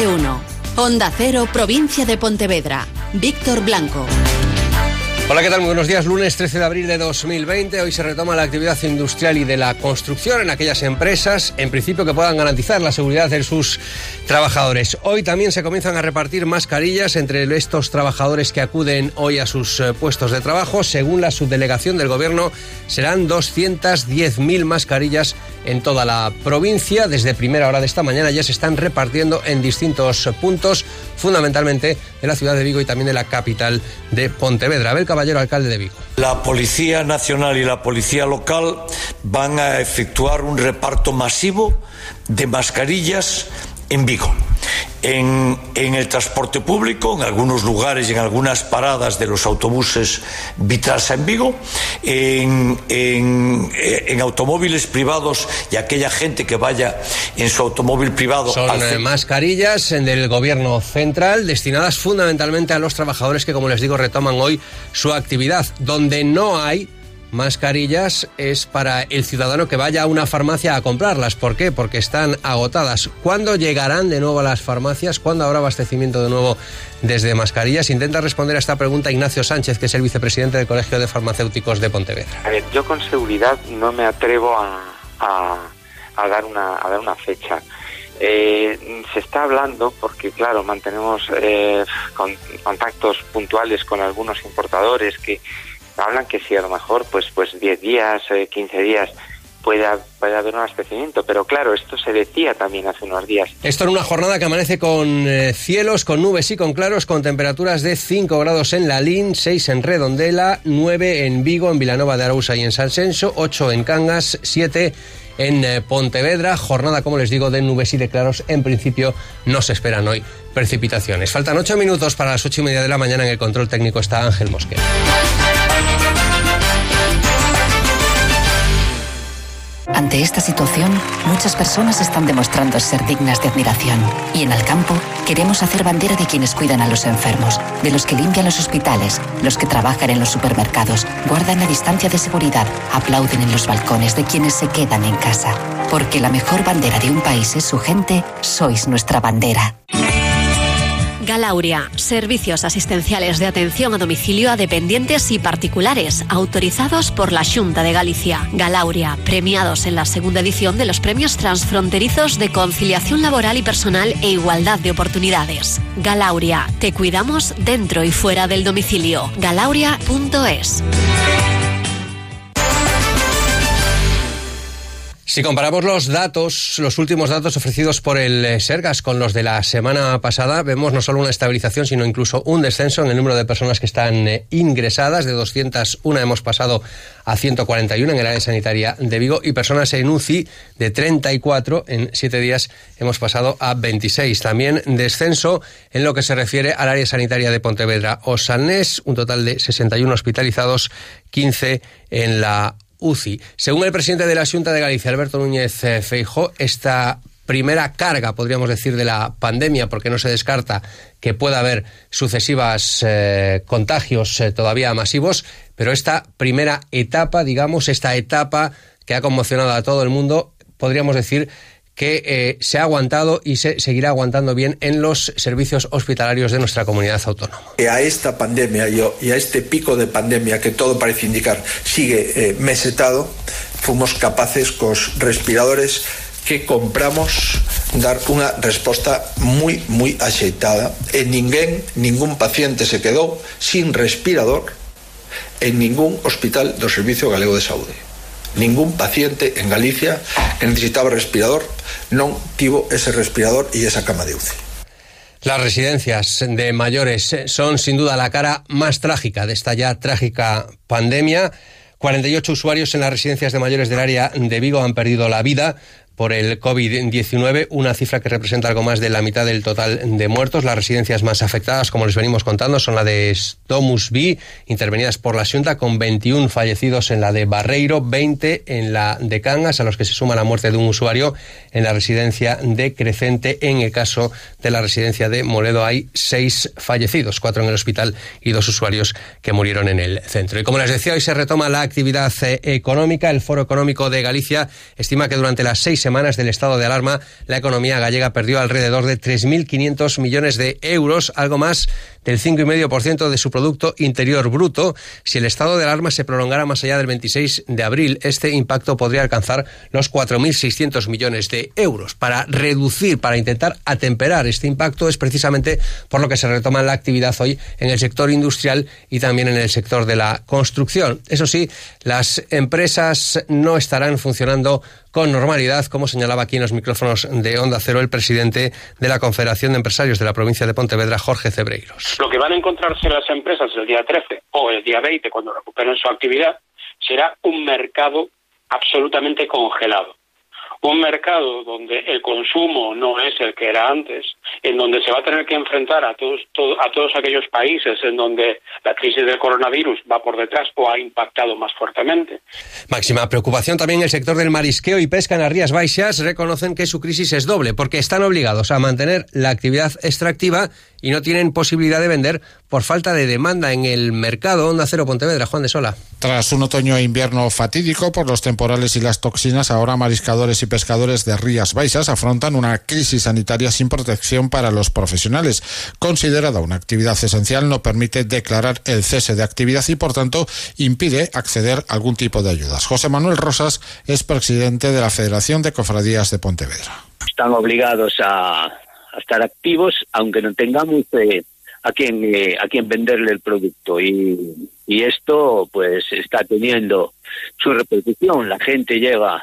de 1. Onda Cero, provincia de Pontevedra. Víctor Blanco. Hola, ¿qué tal? Muy buenos días. Lunes 13 de abril de 2020. Hoy se retoma la actividad industrial y de la construcción en aquellas empresas, en principio, que puedan garantizar la seguridad de sus trabajadores. Hoy también se comienzan a repartir mascarillas entre estos trabajadores que acuden hoy a sus eh, puestos de trabajo. Según la subdelegación del Gobierno, serán 210.000 mascarillas en toda la provincia. Desde primera hora de esta mañana ya se están repartiendo en distintos puntos, fundamentalmente de la ciudad de Vigo y también de la capital de Pontevedra. Alcalde de Vigo. La Policía Nacional y la Policía Local van a efectuar un reparto masivo de mascarillas en Vigo. En, en, el transporte público, en algunos lugares y en algunas paradas de los autobuses Vitrasa en Vigo, en, en, en, automóviles privados y aquella gente que vaya en su automóvil privado. Son al... mascarillas del gobierno central destinadas fundamentalmente a los trabajadores que, como les digo, retoman hoy su actividad. Donde no hay mascarillas es para el ciudadano que vaya a una farmacia a comprarlas. ¿Por qué? Porque están agotadas. ¿Cuándo llegarán de nuevo a las farmacias? ¿Cuándo habrá abastecimiento de nuevo desde mascarillas? Intenta responder a esta pregunta Ignacio Sánchez, que es el vicepresidente del Colegio de Farmacéuticos de Pontevedra. A ver, yo con seguridad no me atrevo a, dar, una, fecha. Eh, se está hablando porque, claro, mantenemos eh, con, contactos puntuales con algunos importadores que hablan que si a lo mejor pues pues 10 días, eh, 15 días pueda, puede haber un abastecimiento, pero claro, esto se decía también hace unos días. Esto en una jornada que amanece con eh, cielos, con nubes y con claros, con temperaturas de 5 grados en Lalín, 6 en Redondela, 9 en Vigo, en Vilanova de Arousa y en San Senso, 8 en Cangas, 7 en eh, Pontevedra. Jornada, como les digo, de nubes y de claros. En principio no se esperan hoy precipitaciones. Faltan 8 minutos para las 8 y media de la mañana. En el control técnico está Ángel Mosquera. Ante esta situación, muchas personas están demostrando ser dignas de admiración. Y en Alcampo queremos hacer bandera de quienes cuidan a los enfermos, de los que limpian los hospitales, los que trabajan en los supermercados, guardan la distancia de seguridad, aplauden en los balcones de quienes se quedan en casa. Porque la mejor bandera de un país es su gente, sois nuestra bandera. Galauria, servicios asistenciales de atención a domicilio a dependientes y particulares, autorizados por la Junta de Galicia. Galauria, premiados en la segunda edición de los premios transfronterizos de conciliación laboral y personal e igualdad de oportunidades. Galauria, te cuidamos dentro y fuera del domicilio. Galauria.es. Si comparamos los datos, los últimos datos ofrecidos por el Sergas con los de la semana pasada, vemos no solo una estabilización, sino incluso un descenso en el número de personas que están ingresadas. De 201 hemos pasado a 141 en el área sanitaria de Vigo y personas en UCI de 34 en siete días hemos pasado a 26. También descenso en lo que se refiere al área sanitaria de Pontevedra o Salnés, un total de 61 hospitalizados, 15 en la Según el presidente de la Junta de Galicia, Alberto Núñez Feijó, esta primera carga, podríamos decir, de la pandemia, porque no se descarta que pueda haber sucesivas eh, contagios eh, todavía masivos, pero esta primera etapa, digamos, esta etapa que ha conmocionado a todo el mundo, podríamos decir que eh, se ha aguantado y se seguirá aguantando bien en los servicios hospitalarios de nuestra comunidad autónoma. A esta pandemia y a este pico de pandemia que todo parece indicar sigue eh, mesetado, fuimos capaces con respiradores que compramos dar una respuesta muy, muy axeitada. En ninguén, ningún paciente se quedó sin respirador en ningún hospital do Servicio Galego de Saúde. Ningún paciente en Galicia que necesitaba respirador non tivo ese respirador e esa cama de UCI. Las residencias de mayores son sin duda la cara más trágica de esta ya trágica pandemia. 48 usuarios en las residencias de mayores del área de Vigo han perdido la vida por el COVID-19, una cifra que representa algo más de la mitad del total de muertos. Las residencias más afectadas, como les venimos contando, son la de Domus B, intervenidas por la Junta, con 21 fallecidos en la de Barreiro, 20 en la de Cangas, a los que se suma la muerte de un usuario en la residencia de Crecente. En el caso de la residencia de Moledo hay seis fallecidos, cuatro en el hospital y dos usuarios que murieron en el centro. Y como les decía, hoy se retoma la actividad económica. El Foro Económico de Galicia estima que durante las seis semanas del estado de alarma, la economía gallega perdió alrededor de 3.500 millones de euros, algo más del 5,5% de su Producto Interior Bruto. Si el estado de alarma se prolongara más allá del 26 de abril, este impacto podría alcanzar los 4.600 millones de euros. Para reducir, para intentar atemperar este impacto, es precisamente por lo que se retoma la actividad hoy en el sector industrial y también en el sector de la construcción. Eso sí, las empresas no estarán funcionando con normalidad, como señalaba aquí en los micrófonos de Onda Cero el presidente de la Confederación de Empresarios de la provincia de Pontevedra, Jorge Cebreiros. Lo que van a encontrarse las empresas el día 13 o el día 20, cuando recuperen su actividad, será un mercado absolutamente congelado un mercado donde el consumo no es el que era antes, en donde se va a tener que enfrentar a todos, a todos aquellos países en donde la crisis del coronavirus va por detrás o ha impactado más fuertemente. Máxima preocupación también el sector del marisqueo y pesca en las Rías Baixas reconocen que su crisis es doble porque están obligados a mantener la actividad extractiva y no tienen posibilidad de vender por falta de demanda en el mercado. Onda Cero Pontevedra, Juan de Sola. Tras un otoño e invierno fatídico por los temporales y las toxinas, ahora mariscadores y pescadores de Rías Baixas afrontan una crisis sanitaria sin protección para los profesionales. Considerada una actividad esencial, no permite declarar el cese de actividad y, por tanto, impide acceder a algún tipo de ayudas. José Manuel Rosas es presidente de la Federación de Cofradías de Pontevedra. Están obligados a a estar activos, aunque no tengamos eh, a quien eh, a quien venderle el producto y, y esto pues está teniendo su repercusión. La gente llega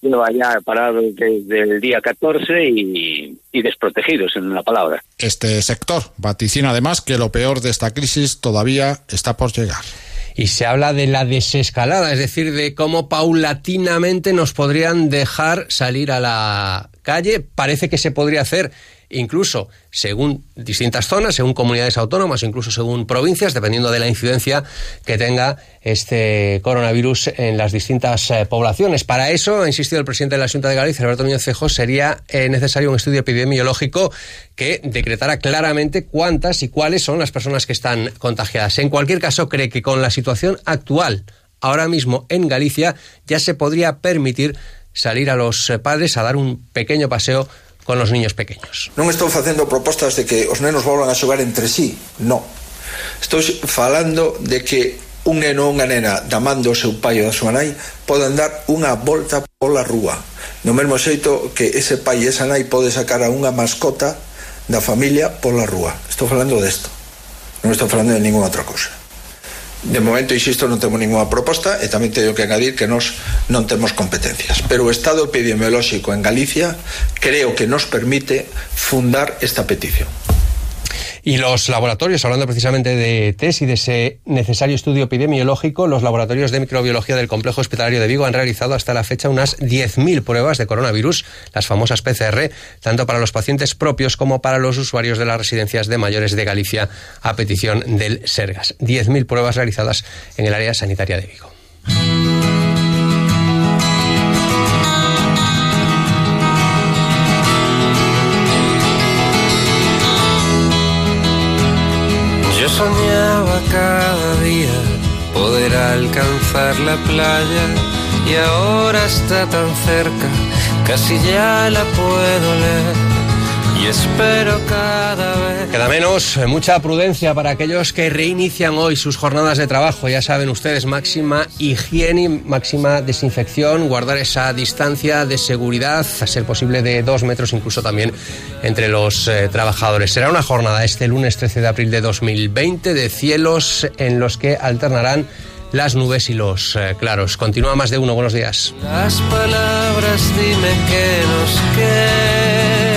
lleva ya parado desde el día 14 y, y, desprotegidos en la palabra. Este sector vaticina además que lo peor de esta crisis todavía está por llegar. Y se habla de la desescalada, es decir, de cómo paulatinamente nos podrían dejar salir a la calle. Parece que se podría hacer incluso según distintas zonas, según comunidades autónomas, incluso según provincias, dependiendo de la incidencia que tenga este coronavirus en las distintas eh, poblaciones. Para eso, ha insistido el presidente de la Junta de Galicia, Alberto Núñez Cejo, sería eh, necesario un estudio epidemiológico que decretara claramente cuántas y cuáles son las personas que están contagiadas. En cualquier caso, cree que con la situación actual, ahora mismo en Galicia, ya se podría permitir salir a los eh, padres a dar un pequeño paseo con os niños pequeños. Non estou facendo propostas de que os nenos volvan a xogar entre sí, non. Estou falando de que un neno ou unha nena da man do seu pai ou da súa nai poden dar unha volta pola rúa. No mesmo xeito que ese pai e esa nai pode sacar a unha mascota da familia pola rúa. Estou falando desto. Non estou falando de ninguna outra cousa. De momento, insisto, non temos ninguna proposta e tamén teño que añadir que nós non temos competencias. Pero o estado epidemiolóxico en Galicia creo que nos permite fundar esta petición. Y los laboratorios, hablando precisamente de test y de ese necesario estudio epidemiológico, los laboratorios de microbiología del Complejo Hospitalario de Vigo han realizado hasta la fecha unas 10.000 pruebas de coronavirus, las famosas PCR, tanto para los pacientes propios como para los usuarios de las residencias de mayores de Galicia a petición del Sergas. 10.000 pruebas realizadas en el área sanitaria de Vigo. Soñaba cada día poder alcanzar la playa y ahora está tan cerca, casi ya la puedo leer y espero cada vez. Queda menos, eh, mucha prudencia para aquellos que reinician hoy sus jornadas de trabajo. Ya saben ustedes, máxima higiene, máxima desinfección, guardar esa distancia de seguridad, a ser posible de dos metros incluso también entre los eh, trabajadores. Será una jornada este lunes 13 de abril de 2020 de cielos en los que alternarán las nubes y los eh, claros. Continúa más de uno. Buenos días. Las palabras dime que nos quedan